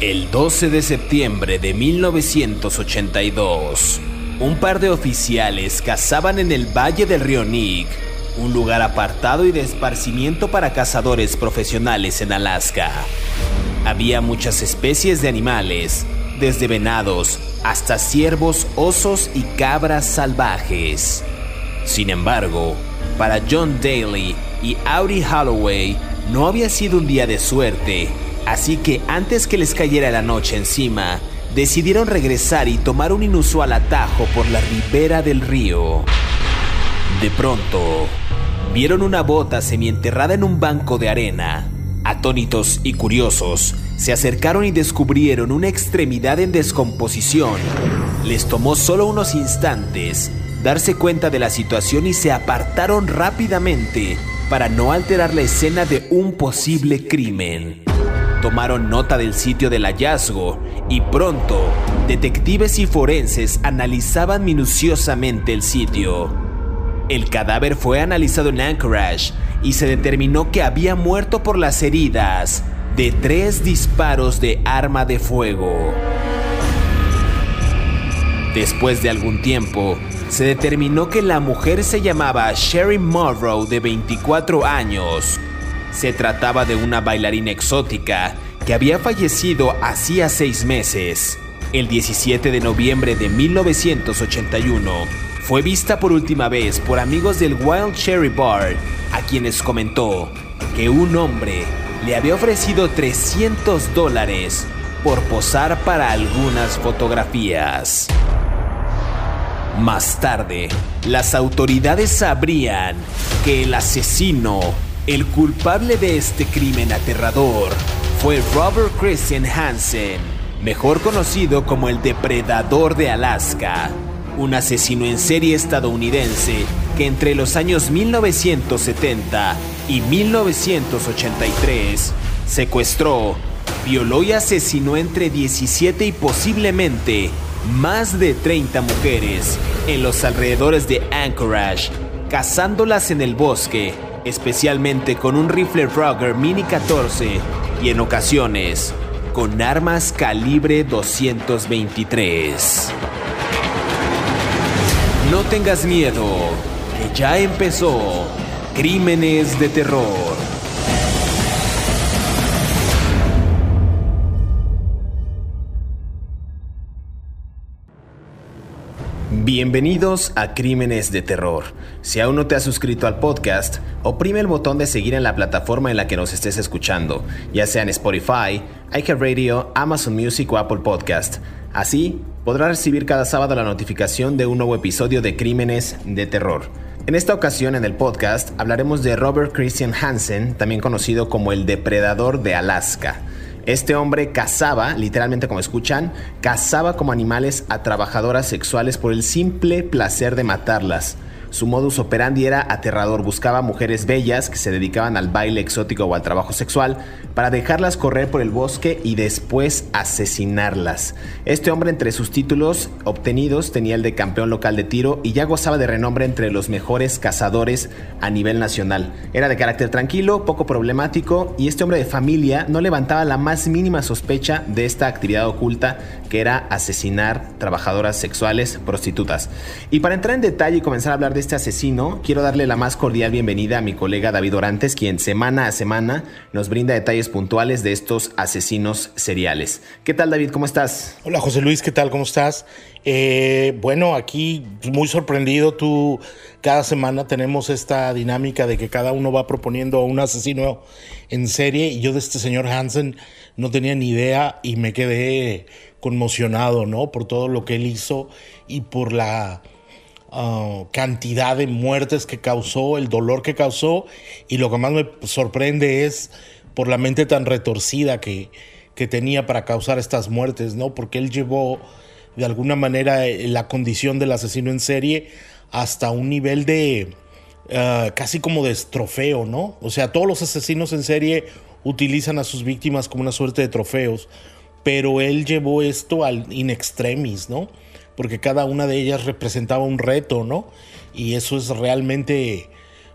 El 12 de septiembre de 1982, un par de oficiales cazaban en el Valle del Río Nick, un lugar apartado y de esparcimiento para cazadores profesionales en Alaska. Había muchas especies de animales, desde venados hasta ciervos, osos y cabras salvajes. Sin embargo, para John Daly y Audie Holloway no había sido un día de suerte Así que antes que les cayera la noche encima, decidieron regresar y tomar un inusual atajo por la ribera del río. De pronto, vieron una bota semienterrada en un banco de arena. Atónitos y curiosos, se acercaron y descubrieron una extremidad en descomposición. Les tomó solo unos instantes darse cuenta de la situación y se apartaron rápidamente para no alterar la escena de un posible crimen tomaron nota del sitio del hallazgo y pronto detectives y forenses analizaban minuciosamente el sitio. El cadáver fue analizado en Anchorage y se determinó que había muerto por las heridas de tres disparos de arma de fuego. Después de algún tiempo, se determinó que la mujer se llamaba Sherry Morrow de 24 años se trataba de una bailarina exótica que había fallecido hacía seis meses. El 17 de noviembre de 1981 fue vista por última vez por amigos del Wild Cherry Bar, a quienes comentó que un hombre le había ofrecido 300 dólares por posar para algunas fotografías. Más tarde, las autoridades sabrían que el asesino el culpable de este crimen aterrador fue Robert Christian Hansen, mejor conocido como el depredador de Alaska, un asesino en serie estadounidense que entre los años 1970 y 1983 secuestró, violó y asesinó entre 17 y posiblemente más de 30 mujeres en los alrededores de Anchorage, cazándolas en el bosque especialmente con un rifle Ruger Mini 14 y en ocasiones con armas calibre 223. No tengas miedo, que ya empezó Crímenes de Terror. Bienvenidos a Crímenes de Terror. Si aún no te has suscrito al podcast, oprime el botón de seguir en la plataforma en la que nos estés escuchando, ya sea en Spotify, iHeartRadio, Amazon Music o Apple Podcast. Así, podrás recibir cada sábado la notificación de un nuevo episodio de Crímenes de Terror. En esta ocasión en el podcast hablaremos de Robert Christian Hansen, también conocido como el Depredador de Alaska. Este hombre cazaba, literalmente como escuchan, cazaba como animales a trabajadoras sexuales por el simple placer de matarlas. Su modus operandi era aterrador, buscaba mujeres bellas que se dedicaban al baile exótico o al trabajo sexual para dejarlas correr por el bosque y después asesinarlas. Este hombre entre sus títulos obtenidos tenía el de campeón local de tiro y ya gozaba de renombre entre los mejores cazadores a nivel nacional. Era de carácter tranquilo, poco problemático y este hombre de familia no levantaba la más mínima sospecha de esta actividad oculta que era asesinar trabajadoras sexuales prostitutas. Y para entrar en detalle y comenzar a hablar de este asesino, quiero darle la más cordial bienvenida a mi colega David Orantes, quien semana a semana nos brinda detalles puntuales de estos asesinos seriales. ¿Qué tal David? ¿Cómo estás? Hola José Luis, ¿qué tal? ¿Cómo estás? Eh, bueno, aquí muy sorprendido. Tú cada semana tenemos esta dinámica de que cada uno va proponiendo a un asesino en serie y yo de este señor Hansen no tenía ni idea y me quedé conmocionado, ¿no? Por todo lo que él hizo y por la Ah, cantidad de muertes que causó, el dolor que causó y lo que más me sorprende es por la mente tan retorcida que, que tenía para causar estas muertes, ¿no? Porque él llevó de alguna manera la condición del asesino en serie hasta un nivel de ah, casi como de trofeo, ¿no? O sea, todos los asesinos en serie utilizan a sus víctimas como una suerte de trofeos, pero él llevó esto al in extremis, ¿no? Porque cada una de ellas representaba un reto, ¿no? Y eso es realmente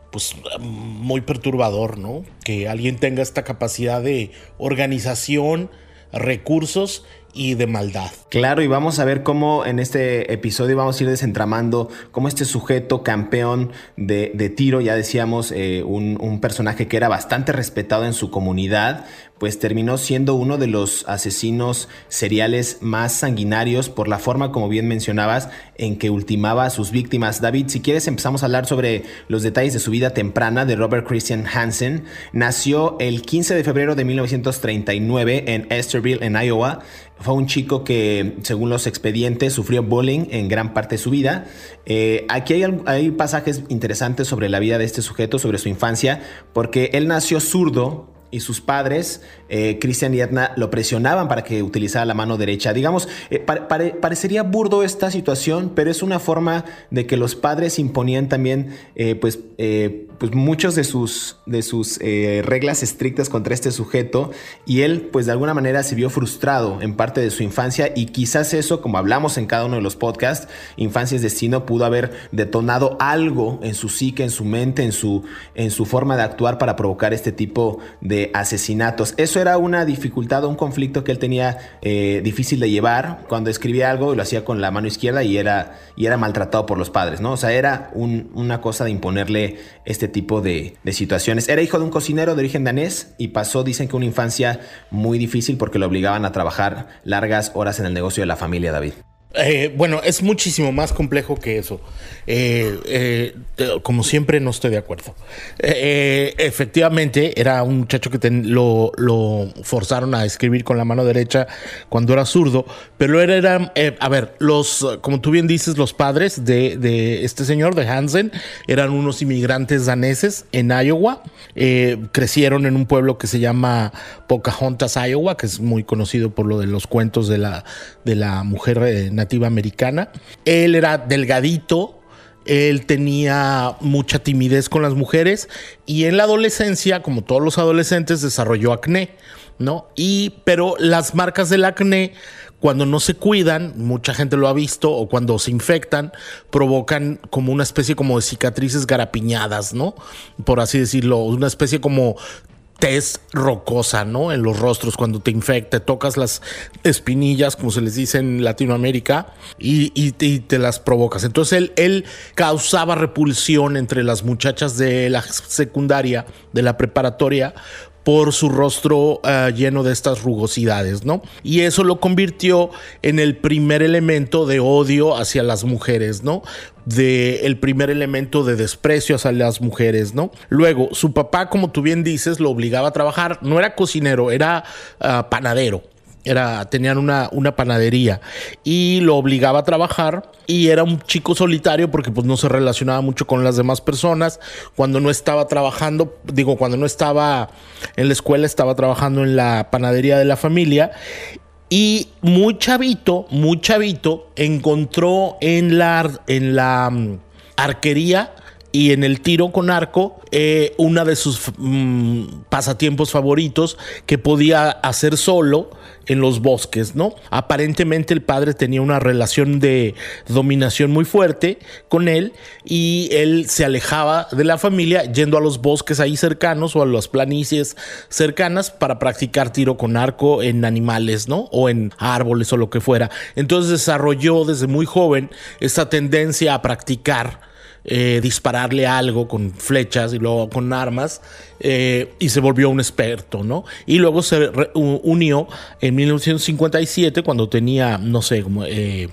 pues muy perturbador, ¿no? Que alguien tenga esta capacidad de organización, recursos y de maldad. Claro, y vamos a ver cómo en este episodio vamos a ir desentramando cómo este sujeto campeón de, tiro, ya decíamos, eh, un, un, personaje que era bastante respetado en su comunidad, pues terminó siendo uno de los asesinos seriales más sanguinarios por la forma, como bien mencionabas, en que ultimaba a sus víctimas. David, si quieres empezamos a hablar sobre los detalles de su vida temprana de Robert Christian Hansen. Nació el 15 de febrero de 1939 en Esterville, en Iowa. Fue un chico que, según los expedientes, sufrió bullying en gran parte de su vida. Eh, aquí hay, hay pasajes interesantes sobre la vida de este sujeto, sobre su infancia, porque él nació zurdo, y sus padres, eh, Christian y Edna, lo presionaban para que utilizara la mano derecha. Digamos, eh, parecería burdo esta situación, pero es una forma de que los padres imponían también, eh, pues, pues muchos de sus, de sus reglas estrictas contra este sujeto y él, pues de alguna manera se vio frustrado en parte de su infancia y quizás eso, como hablamos en cada uno de los podcasts, Infancia es Destino, pudo haber detonado algo en su psique, en su mente, en su, en su forma de actuar para provocar este tipo de asesinatos. Eso era una dificultad o un conflicto que él tenía eh, difícil de llevar cuando escribía algo y lo hacía con la mano izquierda y era, y era maltratado por los padres, ¿no? O sea, era una cosa de imponerle este tipo de, de situaciones. Era hijo de un cocinero de origen danés y pasó, dicen que una infancia muy difícil porque lo obligaban a trabajar largas horas en el negocio de la familia, David. Eh, bueno, es muchísimo más complejo que eso. Eh, eh, como siempre, no estoy de acuerdo. efectivamente, era un muchacho que lo, forzaron a escribir con la mano derecha cuando era zurdo, pero era, a ver, los, como tú bien dices, los padres de, de, este señor, de Hansen, eran unos inmigrantes daneses en Iowa. crecieron en un pueblo que se llama Pocahontas, Iowa, que es muy conocido por lo de los cuentos de la, de la mujer nativa americana. Él era delgadito, él tenía mucha timidez con las mujeres y en la adolescencia, como todos los adolescentes, desarrolló acné, ¿no? Y pero las marcas del acné cuando no se cuidan, mucha gente lo ha visto, o cuando se infectan, provocan como una especie como de cicatrices garapiñadas, ¿no? Por así decirlo, una especie como tez rocosa, ¿no? En los rostros cuando te infecta, tocas las espinillas, como se les dice en Latinoamérica, y, te las provocas. Entonces él, él, causaba repulsión entre las muchachas de la secundaria, de la preparatoria, por su rostro ah, lleno de estas rugosidades, ¿no? Y eso lo convirtió en el primer elemento de odio hacia las mujeres, ¿no? De el primer elemento de desprecio hacia las mujeres, ¿no? Luego, su papá, como tú bien dices, lo obligaba a trabajar, no era cocinero, era ah, panadero era, tenían una, una, panadería y lo obligaba a trabajar y era un chico solitario porque pues no se relacionaba mucho con las demás personas. Cuando no estaba trabajando, digo, cuando no estaba en la escuela, estaba trabajando en la panadería de la familia y muy chavito, muy chavito, encontró en la, en la mm, arquería y en el tiro con arco, eh, una de sus mm, pasatiempos favoritos que podía hacer solo en los bosques, ¿no? Aparentemente el padre tenía una relación de dominación muy fuerte con él y él se alejaba de la familia yendo a los bosques ahí cercanos o a las planicies cercanas para practicar tiro con arco en animales, ¿no? O en árboles o lo que fuera. Entonces desarrolló desde muy joven esta tendencia a practicar eh, dispararle algo con flechas y luego con armas eh, y se volvió un experto, ¿no? Y luego se unió en 1957 cuando tenía, no sé, como... Eh,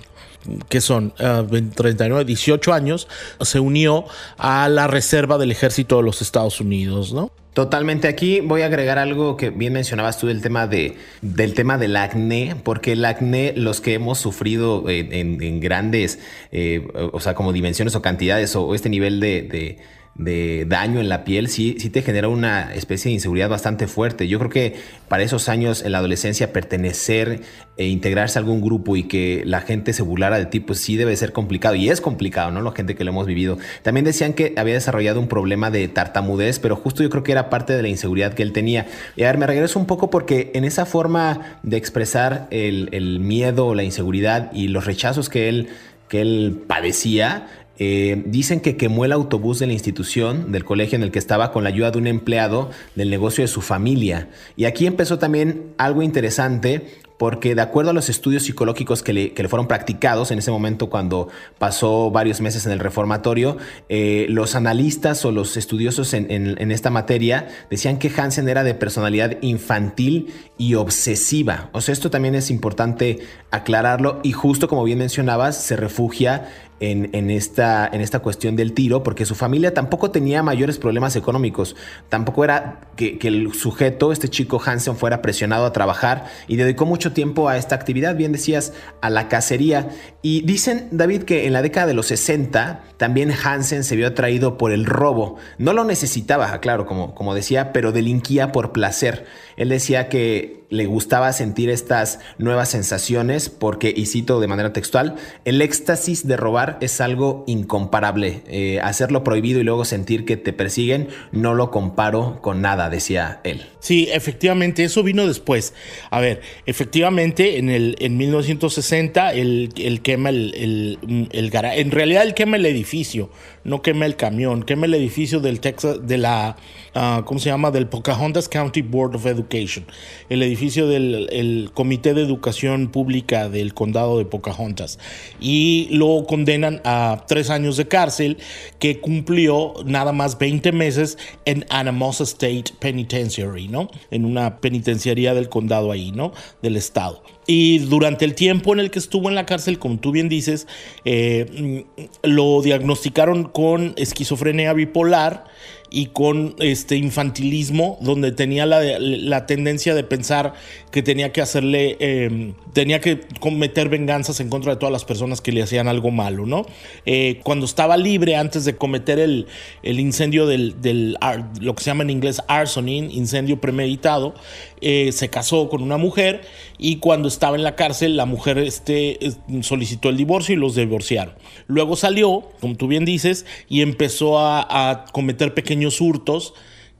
que son 39, 18 años, se unió a la reserva del ejército de los Estados Unidos, ¿no? Totalmente. Aquí voy a agregar algo que bien mencionabas tú del tema de del tema del acné, porque el acné, los que hemos sufrido en, grandes, eh, o sea, como dimensiones o cantidades o este nivel de daño en la piel, sí, sí te genera una especie de inseguridad bastante fuerte. Yo creo que para esos años en la adolescencia pertenecer e integrarse a algún grupo y que la gente se burlara de ti, pues sí debe ser complicado. Y es complicado, ¿no? La gente que lo hemos vivido. También decían que había desarrollado un problema de tartamudez, pero justo yo creo que era parte de la inseguridad que él tenía. Y a ver, me regreso un poco porque en esa forma de expresar el, el miedo, la inseguridad y los rechazos que él que él padecía, eh, dicen que quemó el autobús de la institución, del colegio en el que estaba, con la ayuda de un empleado del negocio de su familia. Y aquí empezó también algo interesante porque de acuerdo a los estudios psicológicos que le, fueron practicados en ese momento cuando pasó varios meses en el reformatorio, eh, los analistas o los estudiosos en, esta materia decían que Hansen era de personalidad infantil y obsesiva. O sea, esto también es importante aclararlo y justo como bien mencionabas, se refugia en, esta, en esta cuestión del tiro, porque su familia tampoco tenía mayores problemas económicos. Tampoco era que, el sujeto, este chico Hansen, fuera presionado a trabajar y dedicó mucho tiempo a esta actividad, bien decías, a la cacería. Y dicen, David, que en la década de los 60 también Hansen se vio atraído por el robo. No lo necesitaba, claro, como, como decía, pero delinquía por placer. Él decía que le gustaba sentir estas nuevas sensaciones porque, y cito de manera textual, el éxtasis de robar es algo incomparable. Eh, hacerlo prohibido y luego sentir que te persiguen, no lo comparo con nada, decía él. Sí, efectivamente, eso vino después. A ver, efectivamente, en, el, en 1960, él, quema el, el, el. En realidad, él quema el edificio, no quema el camión, quema el edificio del Texas, de la, uh, ¿cómo se llama? Del Pocahontas County Board of Education. El edificio del Comité de Educación Pública del Condado de Pocahontas y lo condenan a tres años de cárcel que cumplió nada más 20 meses en Anamosa State Penitentiary, ¿no? En una penitenciaría del condado ahí, ¿no? Del estado. Y durante el tiempo en el que estuvo en la cárcel, como tú bien dices, eh, lo diagnosticaron con esquizofrenia bipolar y con este infantilismo, donde tenía la, tendencia de pensar que tenía que hacerle, em, tenía que cometer venganzas en contra de todas las personas que le hacían algo malo, ¿no? Eh, cuando estaba libre antes de cometer el, incendio del, lo que se llama en inglés arsoning, incendio premeditado, eh, se casó con una mujer y cuando estaba en la cárcel la mujer este, solicitó el divorcio y los divorciaron. Luego salió, como tú bien dices, y empezó a cometer pequeños hurtos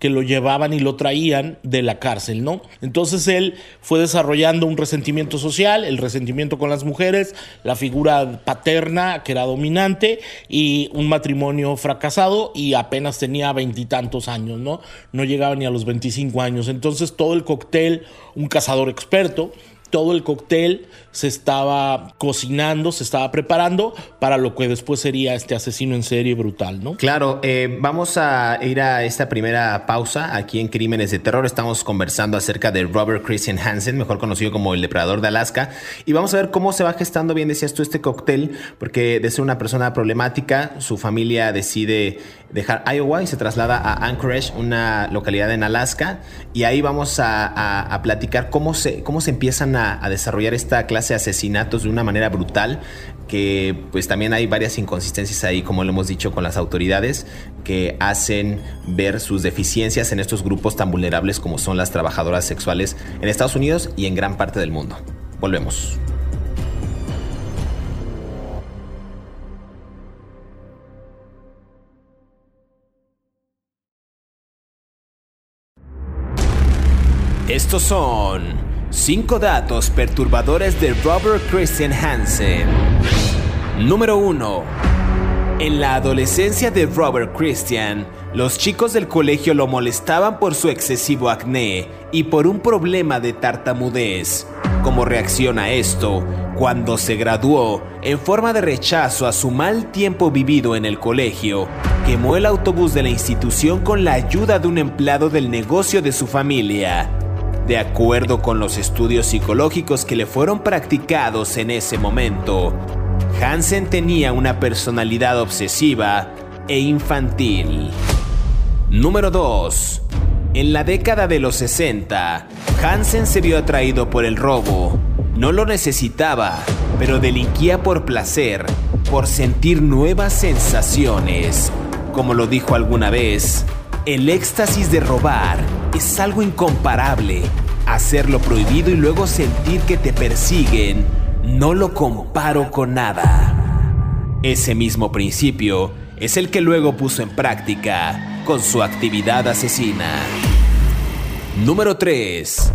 que lo llevaban y lo traían de la cárcel, ¿no? Entonces él fue desarrollando un resentimiento social, el resentimiento con las mujeres, la figura paterna que era dominante y un matrimonio fracasado y apenas tenía veintitantos años, ¿no? No llegaba ni a los 25 años. Entonces todo el cóctel, un cazador experto, todo el cóctel se estaba cocinando, se estaba preparando para lo que después sería este asesino en serie brutal, ¿no? Claro, eh, vamos a ir a esta primera pausa aquí en Crímenes de Terror. Estamos conversando acerca de Robert Christian Hansen, mejor conocido como el depredador de Alaska, y vamos a ver cómo se va gestando, bien decías tú, este cóctel, porque de ser una persona problemática, su familia decide dejar Iowa y se traslada a Anchorage, una localidad en Alaska, y ahí vamos a, platicar cómo se, cómo se empiezan a, a desarrollar esta clase asesinatos de una manera brutal, que pues también hay varias inconsistencias ahí, como lo hemos dicho con las autoridades, que hacen ver sus deficiencias en estos grupos tan vulnerables como son las trabajadoras sexuales en Estados Unidos y en gran parte del mundo. Volvemos. Estos son 5 datos perturbadores de Robert Christian Hansen. Número 1. En la adolescencia de Robert Christian, los chicos del colegio lo molestaban por su excesivo acné y por un problema de tartamudez. Como reacción a esto, cuando se graduó, en forma de rechazo a su mal tiempo vivido en el colegio, quemó el autobús de la institución con la ayuda de un empleado del negocio de su familia. De acuerdo con los estudios psicológicos que le fueron practicados en ese momento, Hansen tenía una personalidad obsesiva e infantil. Número 2. En la década de los 60, Hansen se vio atraído por el robo. No lo necesitaba, pero delinquía por placer, por sentir nuevas sensaciones. Como lo dijo alguna vez, el éxtasis de robar es algo incomparable. Hacerlo prohibido y luego sentir que te persiguen, no lo comparo con nada. Ese mismo principio es el que luego puso en práctica con su actividad asesina. Número 3.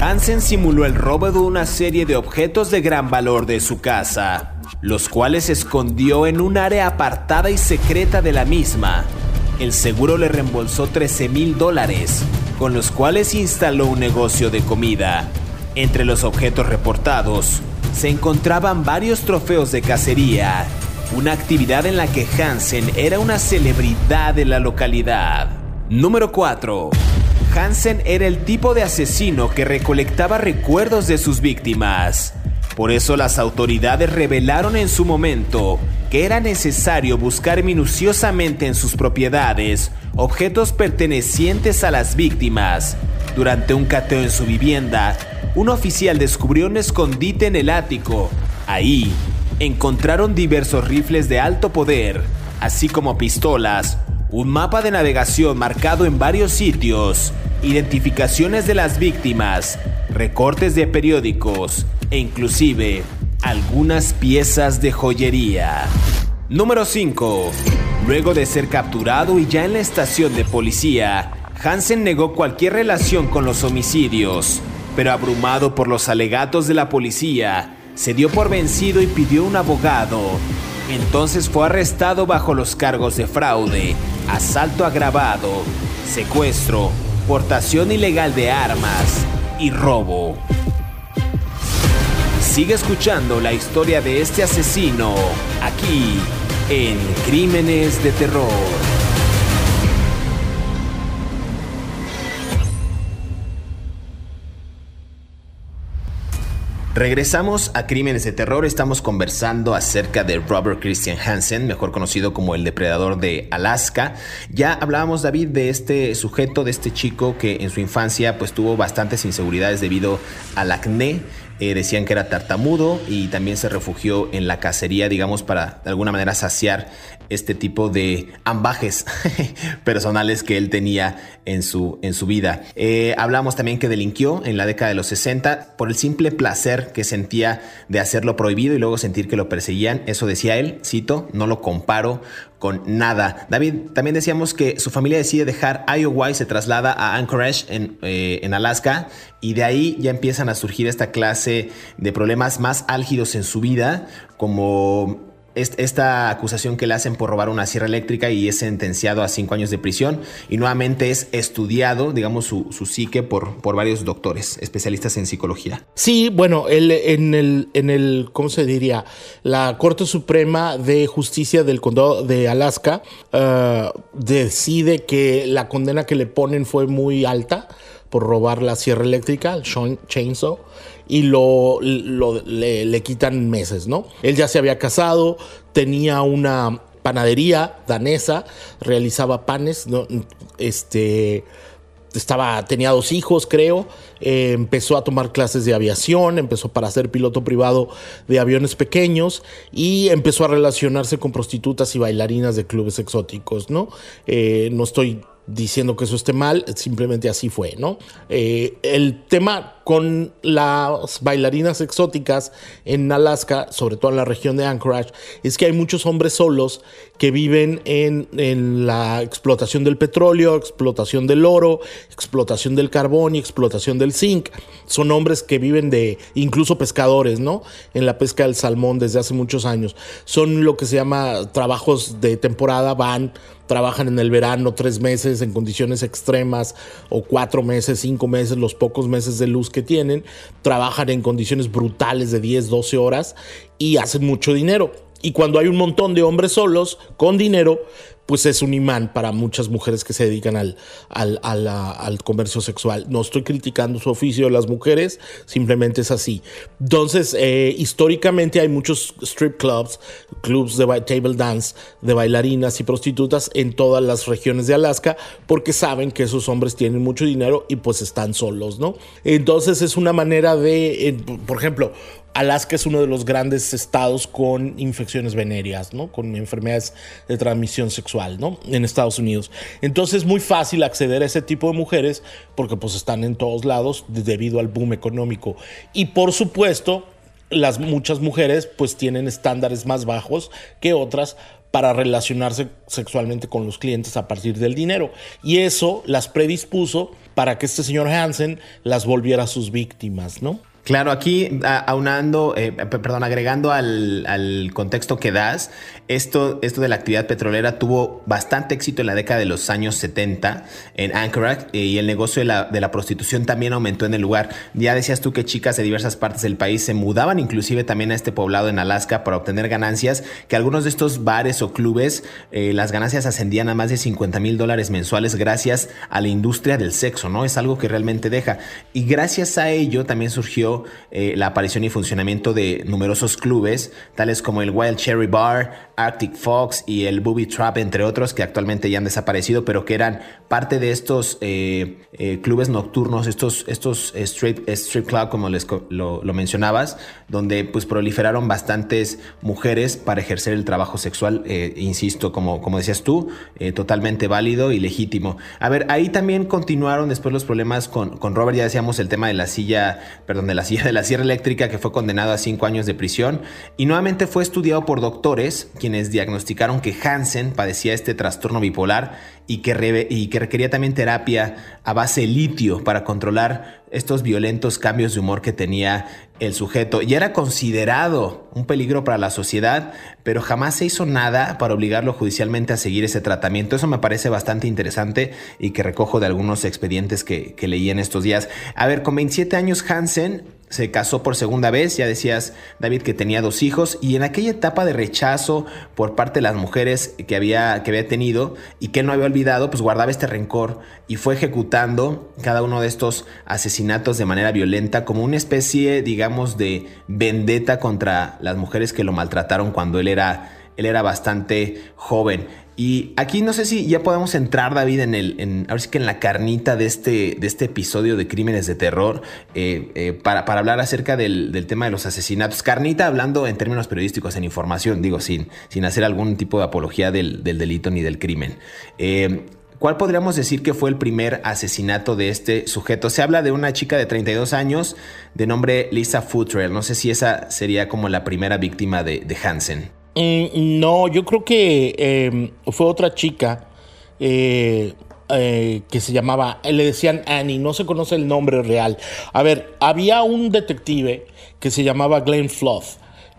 Hansen simuló el robo de una serie de objetos de gran valor de su casa. los cuales escondió en un área apartada y secreta de la misma. El seguro le reembolsó 13 mil dólares, con los cuales instaló un negocio de comida. Entre los objetos reportados se encontraban varios trofeos de cacería, una actividad en la que Hansen era una celebridad de la localidad. Número 4. Hansen era el tipo de asesino que recolectaba recuerdos de sus víctimas. Por eso las autoridades revelaron en su momento que era necesario buscar minuciosamente en sus propiedades objetos pertenecientes a las víctimas. Durante un cateo en su vivienda, un oficial descubrió un escondite en el ático. Ahí encontraron diversos rifles de alto poder, así como pistolas, un mapa de navegación marcado en varios sitios, identificaciones de las víctimas, recortes de periódicos e inclusive algunas piezas de joyería. Número 5. Luego de ser capturado y ya en la estación de policía, Hansen negó cualquier relación con los homicidios, pero abrumado por los alegatos de la policía, se dio por vencido y pidió un abogado. Entonces fue arrestado bajo los cargos de fraude, asalto agravado, secuestro, portación ilegal de armas y robo. Sigue escuchando la historia de este asesino aquí en Crímenes de Terror. Regresamos a Crímenes de Terror, estamos conversando acerca de Robert Christian Hansen, mejor conocido como el depredador de Alaska. Ya hablábamos, David, de este sujeto, de este chico que en su infancia pues tuvo bastantes inseguridades debido al acné. Eh, decían que era tartamudo y también se refugió en la cacería, digamos, para de alguna manera saciar este tipo de ambajes personales que él tenía en su, en su vida. Eh, hablamos también que delinquió en la década de los 60 por el simple placer que sentía de hacerlo prohibido y luego sentir que lo perseguían. Eso decía él, cito, no lo comparo con nada. David, también decíamos que su familia decide dejar Iowa y se traslada a Anchorage en, eh, en, Alaska y de ahí ya empiezan a surgir esta clase de problemas más álgidos en su vida como esta acusación que le hacen por robar una sierra eléctrica y es sentenciado a cinco años de prisión y nuevamente es estudiado, digamos, su, psique por, por varios doctores, especialistas en psicología. Sí, bueno, en, el, en el, ¿cómo se diría? La Corte Suprema de Justicia del Condado de Alaska uh, decide que la condena que le ponen fue muy alta por robar la sierra eléctrica, el chainsaw, y lo, le, quitan meses, ¿no? Él ya se había casado, tenía una panadería danesa, realizaba panes. Este estaba, tenía dos hijos, creo. Eh, empezó a tomar clases de aviación, empezó para ser piloto privado de aviones pequeños y empezó a relacionarse con prostitutas y bailarinas de clubes exóticos, ¿no? Eh, no estoy diciendo que eso esté mal, simplemente así fue, ¿no? Eh, el tema con las bailarinas exóticas en Alaska, sobre todo en la región de Anchorage, es que hay muchos hombres solos que viven en, la explotación del petróleo, explotación del oro, explotación del carbón y explotación del zinc. Son hombres que viven de, incluso pescadores, ¿no? En la pesca del salmón desde hace muchos años. Son lo que se llama trabajos de temporada, van trabajan en el verano tres meses en condiciones extremas o cuatro meses, cinco meses, los pocos meses de luz que tienen, trabajan en condiciones brutales de 10, 12 horas y hacen mucho dinero. Y cuando hay un montón de hombres solos con dinero, pues es un imán para muchas mujeres que se dedican al, al, comercio sexual. No estoy criticando su oficio de las mujeres, simplemente es así. Entonces, eh, históricamente hay muchos strip clubs, clubs de table dance, de bailarinas y prostitutas en todas las regiones de Alaska, porque saben que esos hombres tienen mucho dinero y pues están solos, ¿no? Entonces es una manera de, por ejemplo, Alaska es uno de los grandes estados con infecciones venéreas, ¿no? Con enfermedades de transmisión sexual, ¿no? En Estados Unidos. Entonces es muy fácil acceder a ese tipo de mujeres porque pues están en todos lados debido al boom económico. Y por supuesto, las muchas mujeres pues tienen estándares más bajos que otras para relacionarse sexualmente con los clientes a partir del dinero. Y eso las predispuso para que este señor Hansen las volviera sus víctimas, ¿no? Claro, aquí aunando, eh, perdón, agregando al, contexto que das, esto, esto de la actividad petrolera tuvo bastante éxito en la década de los años 70 en Anchorage eh, y el negocio de la, de la, prostitución también aumentó en el lugar. Ya decías tú que chicas de diversas partes del país se mudaban inclusive también a este poblado en Alaska para obtener ganancias, que algunos de estos bares o clubes, eh, las ganancias ascendían a más de 50 mil dólares mensuales gracias a la industria del sexo, ¿no? Es algo que realmente deja. Y gracias a ello también surgió eh, la aparición y funcionamiento de numerosos clubes, tales como el Wild Cherry Bar, Arctic Fox y el Booby Trap, entre otros, que actualmente ya han desaparecido, pero que eran parte de estos eh, eh, clubes nocturnos, estos, estos strip, strip club, como les, lo, mencionabas, donde pues proliferaron bastantes mujeres para ejercer el trabajo sexual, insisto, como, como decías tú, totalmente válido y legítimo. A ver, ahí también continuaron después los problemas con, con Robert, ya decíamos el tema de la silla, perdón, de la silla de la sierra eléctrica que fue condenado a cinco años de prisión y nuevamente fue estudiado por doctores quienes diagnosticaron que Hansen padecía este trastorno bipolar y que, requería también terapia a base de litio para controlar estos violentos cambios de humor que tenía el sujeto. Y era considerado un peligro para la sociedad, pero jamás se hizo nada para obligarlo judicialmente a seguir ese tratamiento. Eso me parece bastante interesante y que recojo de algunos expedientes que, que leí en estos días. A ver, con 27 años Hansen se casó por segunda vez, ya decías David que tenía dos hijos y en aquella etapa de rechazo por parte de las mujeres que había, que había tenido y que él no había olvidado, pues guardaba este rencor y fue ejecutando cada uno de estos asesinatos de manera violenta como una especie, digamos, de vendetta contra las mujeres que lo maltrataron cuando él era, él era bastante joven. Y aquí no sé si ya podemos entrar, David, en el, ahora sí que en la carnita de este, de este episodio de crímenes de terror, eh, eh, para, para, hablar acerca del, del, tema de los asesinatos. Carnita hablando en términos periodísticos, en información, digo, sin, sin hacer algún tipo de apología del, del delito ni del crimen. Eh, ¿Cuál podríamos decir que fue el primer asesinato de este sujeto? Se habla de una chica de 32 años de nombre Lisa Futrell. No sé si esa sería como la primera víctima de, de Hansen. Mm, no, yo creo que em, fue otra chica eh, eh, que se llamaba, le decían Annie, no se conoce el nombre real. A ver, había un detective que se llamaba Glenn Flood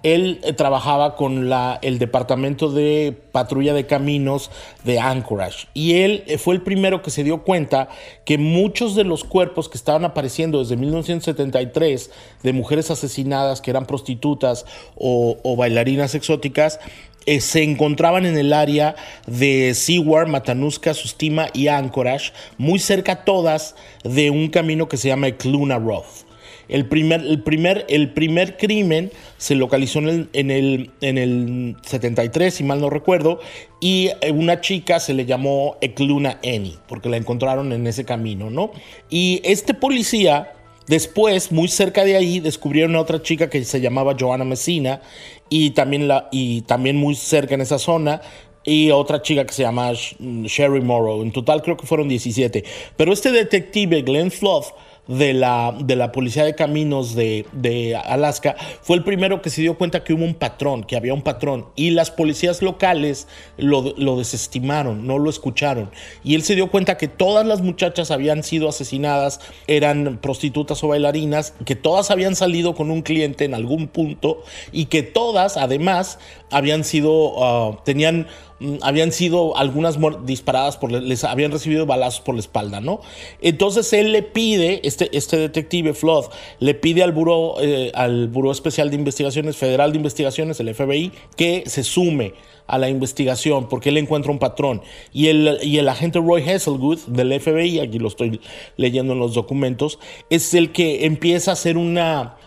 él eh, trabajaba con el departamento de patrulla de caminos de Anchorage y él eh, fue el primero que se dio cuenta que muchos de los cuerpos que estaban apareciendo desde 1973 de mujeres asesinadas que eran prostitutas o, bailarinas exóticas eh, se encontraban en el área de Seward, Matanuska, Sustima y Anchorage, muy cerca todas de un camino que se llama Cluna Road. El primer, el primer, el primer crimen se localizó en el, en, el, en el 73, si mal no recuerdo, y eh, una chica se le llamó Ekluna Eni, porque la encontraron en ese camino, ¿no? Y este policía, después, muy cerca de ahí, descubrieron a otra chica que se llamaba Joanna Messina, y también, la, y también muy cerca en esa zona, y otra chica que se llama Sherry Morrow. En total creo que fueron 17. Pero este detective, Glenn Flood, de la, de la Policía de Caminos de, Alaska, fue el primero que se dio cuenta que hubo un patrón, que había un patrón, y las policías locales lo, lo desestimaron, no lo escucharon. Y él se dio cuenta que todas las muchachas habían sido asesinadas, eran prostitutas o bailarinas, que todas habían salido con un cliente en algún punto y que todas, además, habían sido, ah, tenían Mm, habían sido algunas disparadas por les habían recibido balazos por la espalda, ¿no? Entonces él le pide, este, este detective Flood, le pide al Buró, eh, al Buró Especial de Investigaciones, Federal de Investigaciones, el FBI, que se sume a la investigación porque él encuentra un patrón. Y el, y el agente Roy Hasselgood del FBI, aquí lo estoy leyendo en los documentos, es el que empieza a hacer un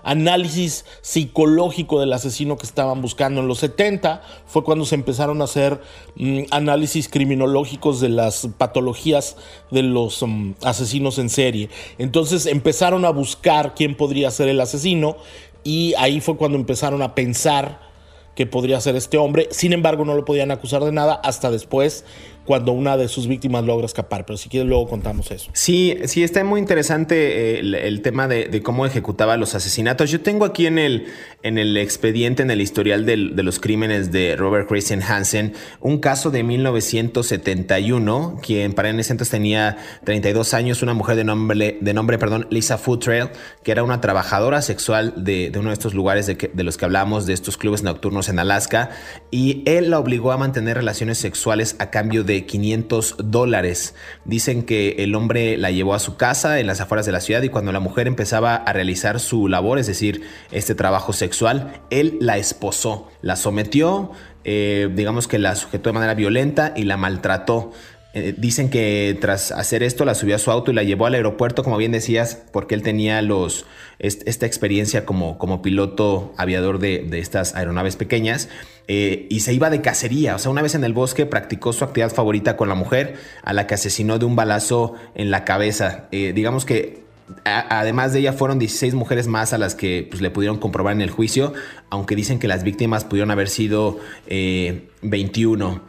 análisis psicológico del asesino que estaban buscando. En los 70 fue cuando se empezaron a hacer mm, análisis criminológicos de las patologías de los mm, asesinos en serie. Entonces empezaron a buscar quién podría ser el asesino y ahí fue cuando empezaron a pensar que podría ser este hombre. Sin embargo, no lo podían acusar de nada hasta después cuando una de sus víctimas logra escapar. Pero si quieres luego contamos eso. Sí, sí, está muy interesante eh, el, tema de, cómo ejecutaba los asesinatos. Yo tengo aquí en el, en el expediente, en el historial de los crímenes de Robert Christian Hansen, un caso de 1971, quien para ese entonces tenía 32 años, una mujer de nombre, de nombre perdón, Lisa Footrail, que era una trabajadora sexual de, uno de estos lugares de, de los que hablamos, de estos clubes nocturnos en Alaska, y él la obligó a mantener relaciones sexuales a cambio de 500 dólares. Dicen que el hombre la llevó a su casa en las afueras de la ciudad y cuando la mujer empezaba a realizar su labor, es decir, este trabajo sexual, él la esposó, la sometió, eh, digamos que la sujetó de manera violenta y la maltrató. Eh, dicen que tras hacer esto la subió a su auto y la llevó al aeropuerto, como bien decías, porque él tenía los, esta experiencia como, como piloto aviador de, estas aeronaves pequeñas. Eh, y se iba de cacería. O sea, una vez en el bosque practicó su actividad favorita con la mujer, a la que asesinó de un balazo en la cabeza. Eh, digamos que además de ella fueron 16 mujeres más a las que pues, le pudieron comprobar en el juicio, aunque dicen que las víctimas pudieron haber sido 21.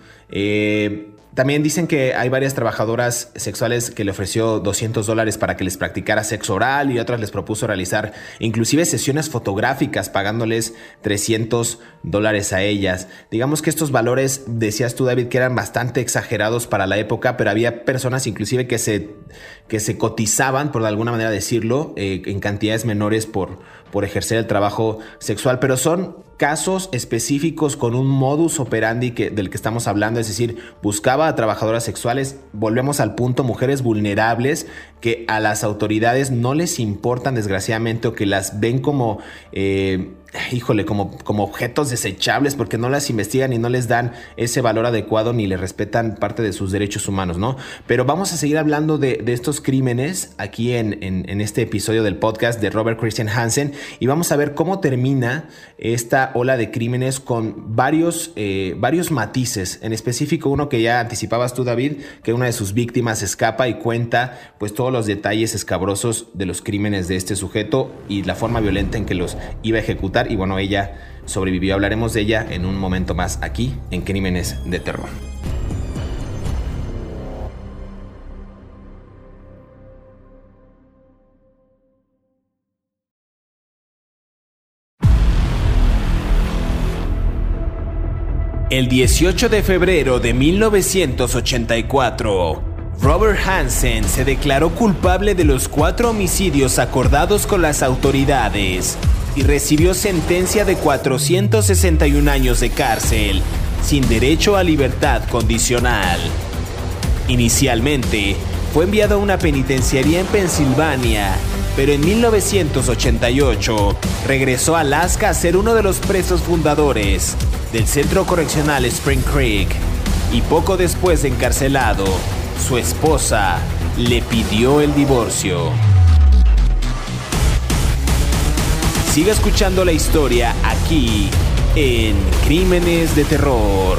También dicen que hay varias trabajadoras sexuales que le ofreció 200 dólares para que les practicara sexo oral y otras les propuso realizar inclusive sesiones fotográficas pagándoles 300 dólares a ellas. Digamos que estos valores, decías tú David, que eran bastante exagerados para la época, pero había personas inclusive que se, que se cotizaban, por de alguna manera decirlo, eh, en cantidades menores por, por ejercer el trabajo sexual, pero son casos específicos con un modus operandi que, del que estamos hablando, es decir, buscaba a trabajadoras sexuales, volvemos al punto, mujeres vulnerables que a las autoridades no les importan desgraciadamente o que las ven como... Eh, híjole, como, como objetos desechables porque no las investigan y no les dan ese valor adecuado ni le respetan parte de sus derechos humanos, ¿no? Pero vamos a seguir hablando de, estos crímenes aquí en, en, este episodio del podcast de Robert Christian Hansen y vamos a ver cómo termina esta ola de crímenes con varios, eh, varios matices, en específico uno que ya anticipabas tú, David, que una de sus víctimas escapa y cuenta pues todos los detalles escabrosos de los crímenes de este sujeto y la forma violenta en que los iba a ejecutar y bueno, ella sobrevivió. Hablaremos de ella en un momento más aquí en Crímenes de Terror. El 18 de febrero de 1984, Robert Hansen se declaró culpable de los cuatro homicidios acordados con las autoridades y recibió sentencia de 461 años de cárcel, sin derecho a libertad condicional. Inicialmente, fue enviado a una penitenciaría en Pensilvania, pero en 1988 regresó a Alaska a ser uno de los presos fundadores del Centro Correccional Spring Creek y poco después de encarcelado, su esposa le pidió el divorcio. Siga escuchando la historia aquí en Crímenes de Terror.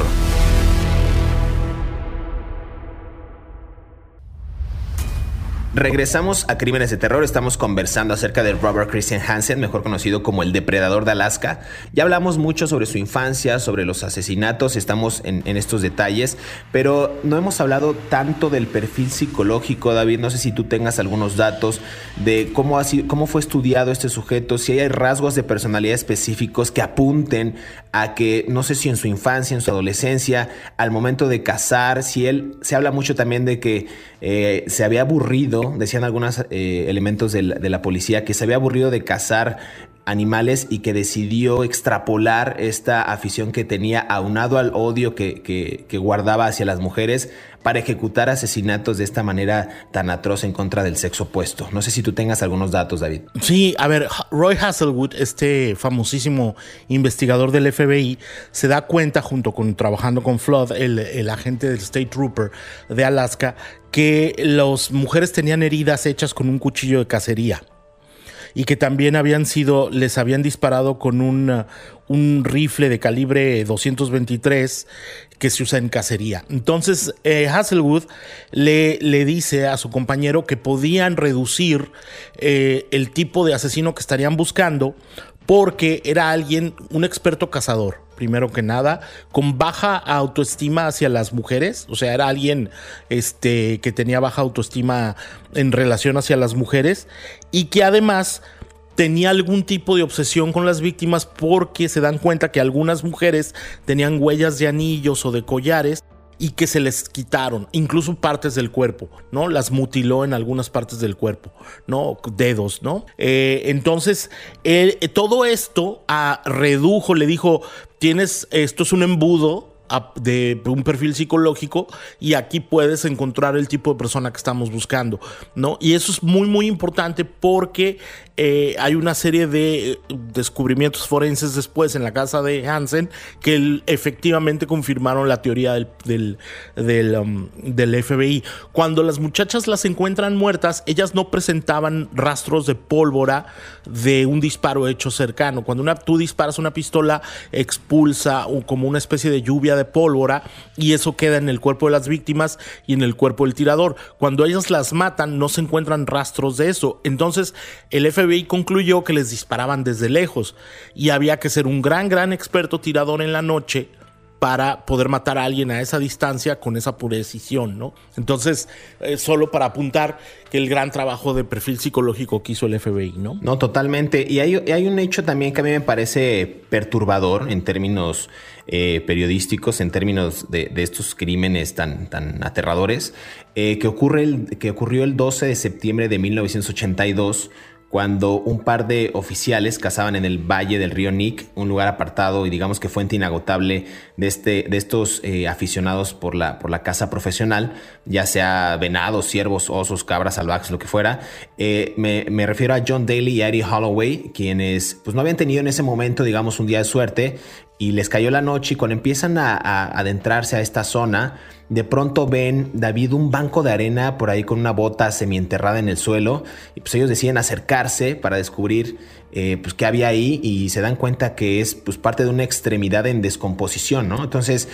Regresamos a Crímenes de Terror. Estamos conversando acerca de Robert Christian Hansen, mejor conocido como el Depredador de Alaska. Ya hablamos mucho sobre su infancia, sobre los asesinatos, estamos en, estos detalles, pero no hemos hablado tanto del perfil psicológico, David. No sé si tú tengas algunos datos de cómo, ha cómo fue estudiado este sujeto, si hay rasgos de personalidad específicos que apunten a que, no sé si en su infancia, en su adolescencia, al momento de casar, si él, se habla mucho también de que eh, se había aburrido decían algunos eh, elementos de la, policía, que se había aburrido de cazar animales y que decidió extrapolar esta afición que tenía aunado al odio que, guardaba hacia las mujeres para ejecutar asesinatos de esta manera tan atroz en contra del sexo opuesto. No sé si tú tengas algunos datos, David. Sí, a ver, Roy Hazelwood, este famosísimo investigador del FBI, se da cuenta junto con trabajando con Flood, el, el agente del State Trooper de Alaska, que las mujeres tenían heridas hechas con un cuchillo de cacería y que también habían sido, les habían disparado con un, un rifle de calibre 223 que se usa en cacería. Entonces eh, Hasselwood le, le, dice a su compañero que podían reducir eh, el tipo de asesino que estarían buscando porque era alguien, un experto cazador primero que nada, con baja autoestima hacia las mujeres, o sea, era alguien este, que tenía baja autoestima en relación hacia las mujeres y que además tenía algún tipo de obsesión con las víctimas porque se dan cuenta que algunas mujeres tenían huellas de anillos o de collares y que se les quitaron, incluso partes del cuerpo, ¿no? Las mutiló en algunas partes del cuerpo, ¿no? Dedos, ¿no? Eh, entonces, todo esto a, redujo, le dijo, tienes, esto es un embudo, de un perfil psicológico y aquí puedes encontrar el tipo de persona que estamos buscando, ¿no? Y eso es muy, muy importante porque eh, hay una serie de eh, descubrimientos forenses después en la casa de Hansen que efectivamente confirmaron la teoría del, um, del, FBI. Cuando las muchachas las encuentran muertas, ellas no presentaban rastros de pólvora de un disparo hecho cercano. Cuando una, tú disparas una pistola, expulsa como una especie de lluvia de pólvora y eso queda en el cuerpo de las víctimas y en el cuerpo del tirador. Cuando ellas las matan, no se encuentran rastros de eso. Entonces, el FBI concluyó que les disparaban desde lejos y había que ser un gran, gran experto tirador en la noche para poder matar a alguien a esa distancia con esa precisión, ¿no? Entonces, eh, solo para apuntar que el gran trabajo de perfil psicológico que hizo el FBI, ¿no? No, totalmente. Y hay, un hecho también que a mí me parece perturbador en términos eh, periodísticos, en términos de, estos crímenes tan, tan aterradores, eh, que, ocurre el, que ocurrió el 12 de septiembre de 1982 cuando un par de oficiales cazaban en el valle del río Nick, un lugar apartado y digamos que fuente inagotable de, este, de estos eh, aficionados por la, por la caza profesional, ya sea venados, ciervos, osos, cabras salvajes, lo que fuera. Eh, me, refiero a John Daly y Eddie Holloway, quienes pues, no habían tenido en ese momento, digamos, un día de suerte y les cayó la noche y cuando empiezan a adentrarse a esta zona, de pronto ven David un banco de arena por ahí con una bota semienterrada en el suelo y pues ellos deciden acercarse para descubrir eh, pues qué había ahí y se dan cuenta que es pues parte de una extremidad en descomposición, ¿no? Entonces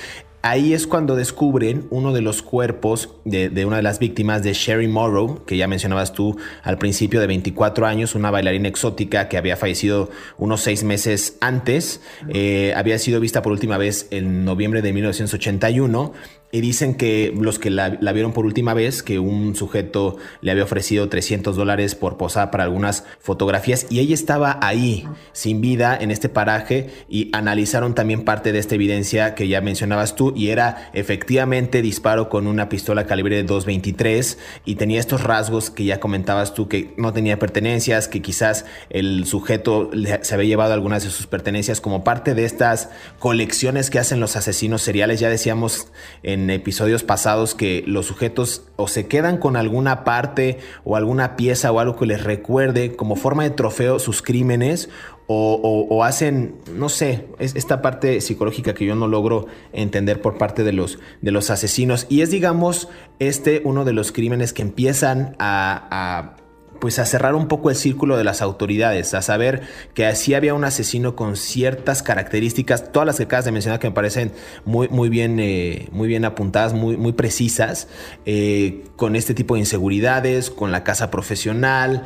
Ahí es cuando descubren uno de los cuerpos de, una de las víctimas de Sherry Morrow, que ya mencionabas tú al principio, de 24 años, una bailarina exótica que había fallecido unos seis meses antes. Eh, había sido vista por última vez en noviembre de 1981 y dicen que los que la, vieron por última vez, que un sujeto le había ofrecido 300 dólares por posar para algunas fotografías y ella estaba ahí, sin vida, en este paraje y analizaron también parte de esta evidencia que ya mencionabas tú y era efectivamente disparo con una pistola calibre de 223 y tenía estos rasgos que ya comentabas tú que no tenía pertenencias, que quizás el sujeto se había llevado algunas de sus pertenencias como parte de estas colecciones que hacen los asesinos seriales, ya decíamos en episodios pasados que los sujetos o se quedan con alguna parte o alguna pieza o algo que les recuerde como forma de trofeo sus crímenes o, hacen, no sé, es esta parte psicológica que yo no logro entender por parte de los, de los asesinos. Y es, digamos, este uno de los crímenes que empiezan a pues a cerrar un poco el círculo de las autoridades, a saber que así había un asesino con ciertas características, todas las que acabas de mencionar que me parecen muy, muy, bien, eh, muy bien apuntadas, muy, muy precisas, eh, con este tipo de inseguridades, con la casa profesional,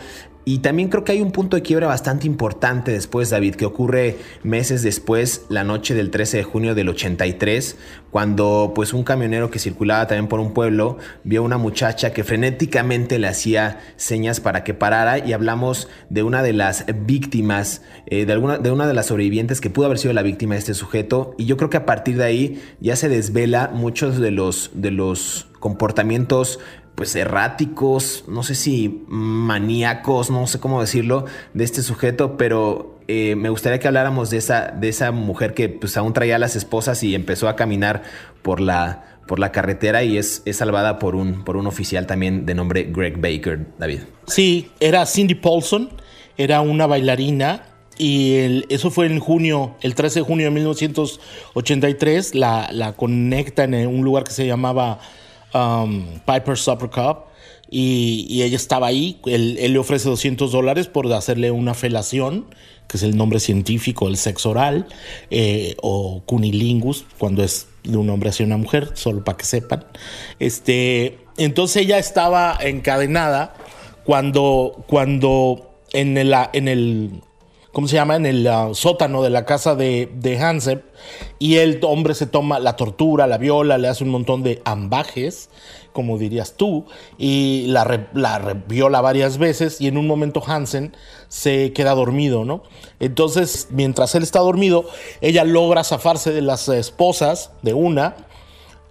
y también creo que hay un punto de quiebra bastante importante después, David, que ocurre meses después, la noche del 13 de junio del 83, cuando pues un camionero que circulaba también por un pueblo vio a una muchacha que frenéticamente le hacía señas para que parara y hablamos de una de las víctimas, eh, de, alguna, de una de las sobrevivientes que pudo haber sido la víctima de este sujeto. Y yo creo que a partir de ahí ya se desvela muchos de los, de los comportamientos pues erráticos, no sé si maníacos, no sé cómo decirlo, de este sujeto, pero eh, me gustaría que habláramos de esa, de esa mujer que pues aún traía las esposas y empezó a caminar por la, por la carretera y es, es, salvada por un, por un oficial también de nombre Greg Baker, David. Sí, era Cindy Paulson, era una bailarina y eso fue en junio, el 13 de junio de 1983, la, la conecta en un lugar que se llamaba um, Piper Supper Cup y, ella estaba ahí. Él, le ofrece 200 dólares por hacerle una felación, que es el nombre científico, el sexo oral, eh, o cunilingus, cuando es de un hombre hacia una mujer, solo para que sepan. Este, entonces ella estaba encadenada cuando, cuando en el, en el ¿cómo se llama? En el ah, sótano de la casa de, de. Y el hombre se toma la tortura, la viola, le hace un montón de ambajes, como dirías tú, y la, la viola varias veces. Y en un momento Hansen se queda dormido, ¿no? Entonces, mientras él está dormido, ella logra zafarse de las esposas de una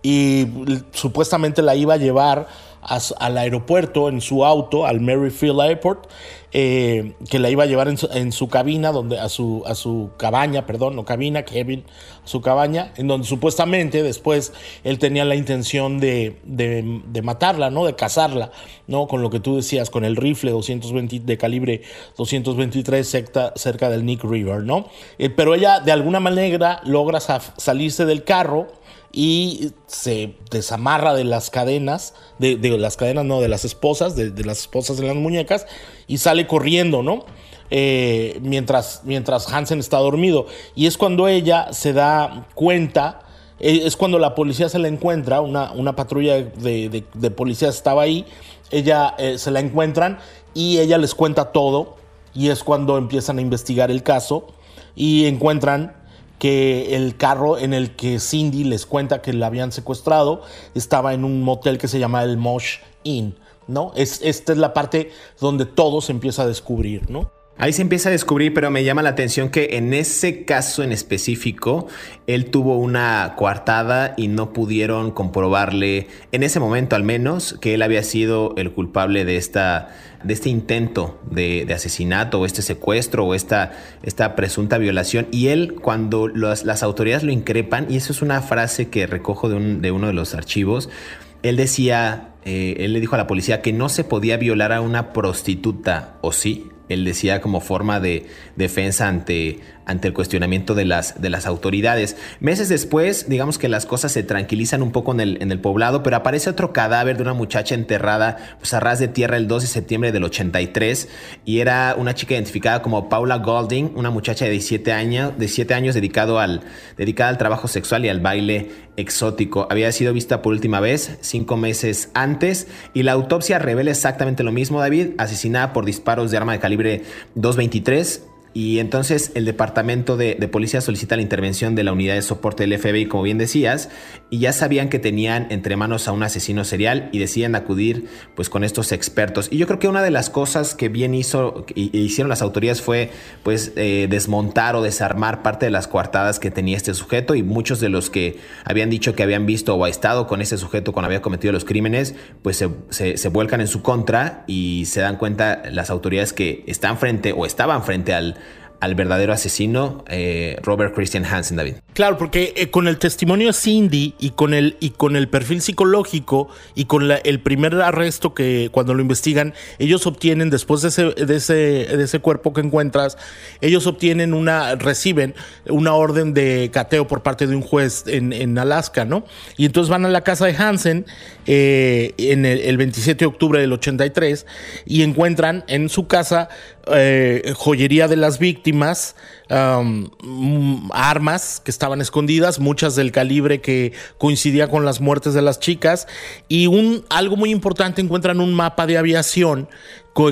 y supuestamente la iba a llevar al aeropuerto en su auto, al Merrifield Airport, eh, que la iba a llevar en su, cabina, donde, a, su, a su cabaña, perdón, no cabina, Kevin, a su cabaña, en donde supuestamente después él tenía la intención de, de, matarla, ¿no? De cazarla, ¿no? Con lo que tú decías, con el rifle 220, de calibre 223 cerca, cerca del Nick River, ¿no? Eh, pero ella de alguna manera logra salirse del carro y se desamarra de las cadenas, de, las cadenas, no, de las esposas, de, las esposas de las muñecas, y sale corriendo, ¿no? Eh, mientras, mientras Hansen está dormido. Y es cuando ella se da cuenta, eh, es cuando la policía se la encuentra, una, una patrulla de, de, policías estaba ahí, ella eh, se la encuentran y ella les cuenta todo, y es cuando empiezan a investigar el caso y encuentran que el carro en el que Cindy les cuenta que la habían secuestrado estaba en un motel que se llama el Mosh Inn, ¿no? Es, esta es la parte donde todo se empieza a descubrir, ¿no? Ahí se empieza a descubrir, pero me llama la atención que en ese caso en específico, él tuvo una coartada y no pudieron comprobarle, en ese momento al menos, que él había sido el culpable de, esta, de este intento de, asesinato o este secuestro o esta, esta presunta violación. Y él, cuando las autoridades lo increpan, y eso es una frase que recojo de, uno de los archivos, él decía, eh, él le dijo a la policía que no se podía violar a una prostituta, ¿o sí? Él decía como forma de defensa ante, ante el cuestionamiento de las, de las autoridades. Meses después, digamos que las cosas se tranquilizan un poco en el, en el poblado, pero aparece otro cadáver de una muchacha enterrada pues, a ras de tierra el 2 de septiembre del 83 y era una chica identificada como Paula Golding, una muchacha de 17 años, de años dedicado al, dedicada al trabajo sexual y al baile exótico. Había sido vista por última vez cinco meses antes y la autopsia revela exactamente lo mismo, David, asesinada por disparos de arma de calibre 223 y entonces el departamento de, policía solicita la intervención de la unidad de soporte del FBI, como bien decías, y ya sabían que tenían entre manos a un asesino serial y deciden acudir pues con estos expertos. Y yo creo que una de las cosas que bien hizo hicieron las autoridades fue pues eh, desmontar o desarmar parte de las coartadas que tenía este sujeto y muchos de los que habían dicho que habían visto o estado con ese sujeto cuando había cometido los crímenes, pues se vuelcan en su contra y se dan cuenta las autoridades que están frente o estaban frente al al verdadero asesino, eh, Robert Christian Hansen, David. Claro, porque eh, con el testimonio Cindy y con el, y con el perfil psicológico y con el primer arresto que cuando lo investigan, ellos obtienen, después de ese, de ese, de ese cuerpo que encuentras, ellos obtienen una, reciben una orden de cateo por parte de un juez en, en Alaska, ¿no? Y entonces van a la casa de Hansen eh, en el, el 27 de octubre del 83 y encuentran en su casa eh, joyería de las víctimas, mm, armas que estaban escondidas, muchas del calibre que coincidía con las muertes de las chicas, y un, algo muy importante, encuentran un mapa de aviación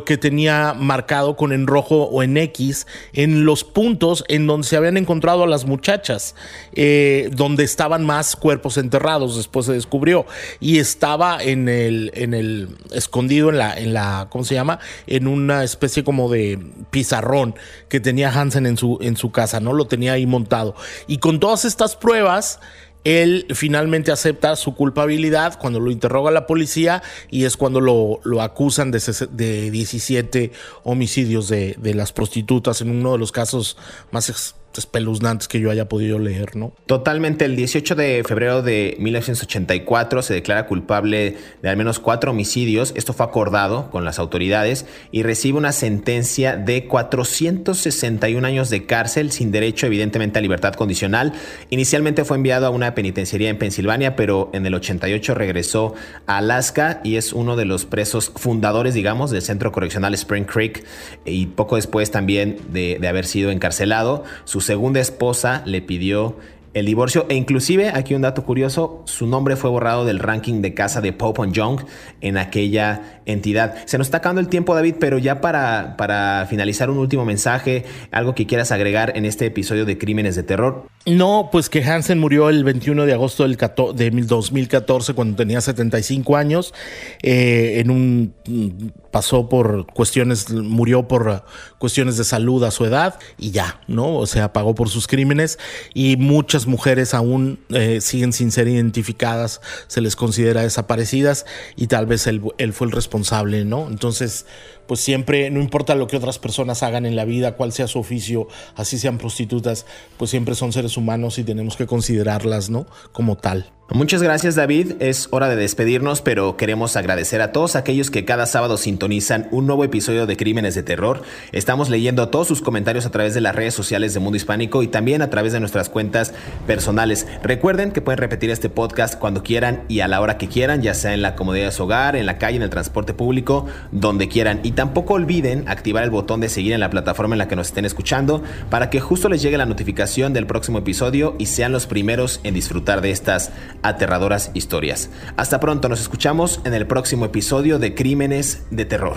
que tenía marcado con en rojo o en X en los puntos en donde se habían encontrado a las muchachas, eh, donde estaban más cuerpos enterrados, después se descubrió, y estaba en el, en el escondido en la, en la, ¿cómo se llama? En una especie como de pizarrón que tenía Hansen en su, en su casa, ¿no? Lo tenía ahí montado. Y con todas estas pruebas, él finalmente acepta su culpabilidad cuando lo interroga la policía y es cuando lo, lo acusan de, de 17 homicidios de, de, las prostitutas en uno de los casos más espeluznantes que yo haya podido leer, ¿no? Totalmente. El 18 de febrero de 1984 se declara culpable de al menos cuatro homicidios. Esto fue acordado con las autoridades y recibe una sentencia de 461 años de cárcel sin derecho, evidentemente, a libertad condicional. Inicialmente fue enviado a una penitenciaría en Pensilvania, pero en el 88 regresó a Alaska y es uno de los presos fundadores, digamos, del centro correccional Spring Creek y poco después también de, de haber sido encarcelado. Su segunda esposa le pidió el divorcio e inclusive, aquí un dato curioso, su nombre fue borrado del ranking de casa de Pope Young en aquella entidad. Se nos está acabando el tiempo, David, pero ya para, para finalizar un último mensaje, algo que quieras agregar en este episodio de Crímenes de Terror. No, pues que Hansen murió el 21 de agosto del de 2014 cuando tenía 75 años. Eh, en un pasó por cuestiones, murió por cuestiones de salud a su edad y ya, ¿no? O sea, pagó por sus crímenes y muchas mujeres aún eh, siguen sin ser identificadas, se les considera desaparecidas y tal vez él, él fue el responsable, ¿no? Entonces, pues siempre, no importa lo que otras personas hagan en la vida, cuál sea su oficio, así sean prostitutas, pues siempre son seres humanos y tenemos que considerarlas, ¿no? Como tal. Muchas gracias David, es hora de despedirnos, pero queremos agradecer a todos aquellos que cada sábado sintonizan un nuevo episodio de Crímenes de Terror. Estamos leyendo todos sus comentarios a través de las redes sociales de Mundo Hispánico y también a través de nuestras cuentas personales. Recuerden que pueden repetir este podcast cuando quieran y a la hora que quieran, ya sea en la comodidad de su hogar, en la calle, en el transporte público, donde quieran. Y tampoco olviden activar el botón de seguir en la plataforma en la que nos estén escuchando para que justo les llegue la notificación del próximo episodio y sean los primeros en disfrutar de estas aterradoras historias. Hasta pronto, nos escuchamos en el próximo episodio de Crímenes de Terror.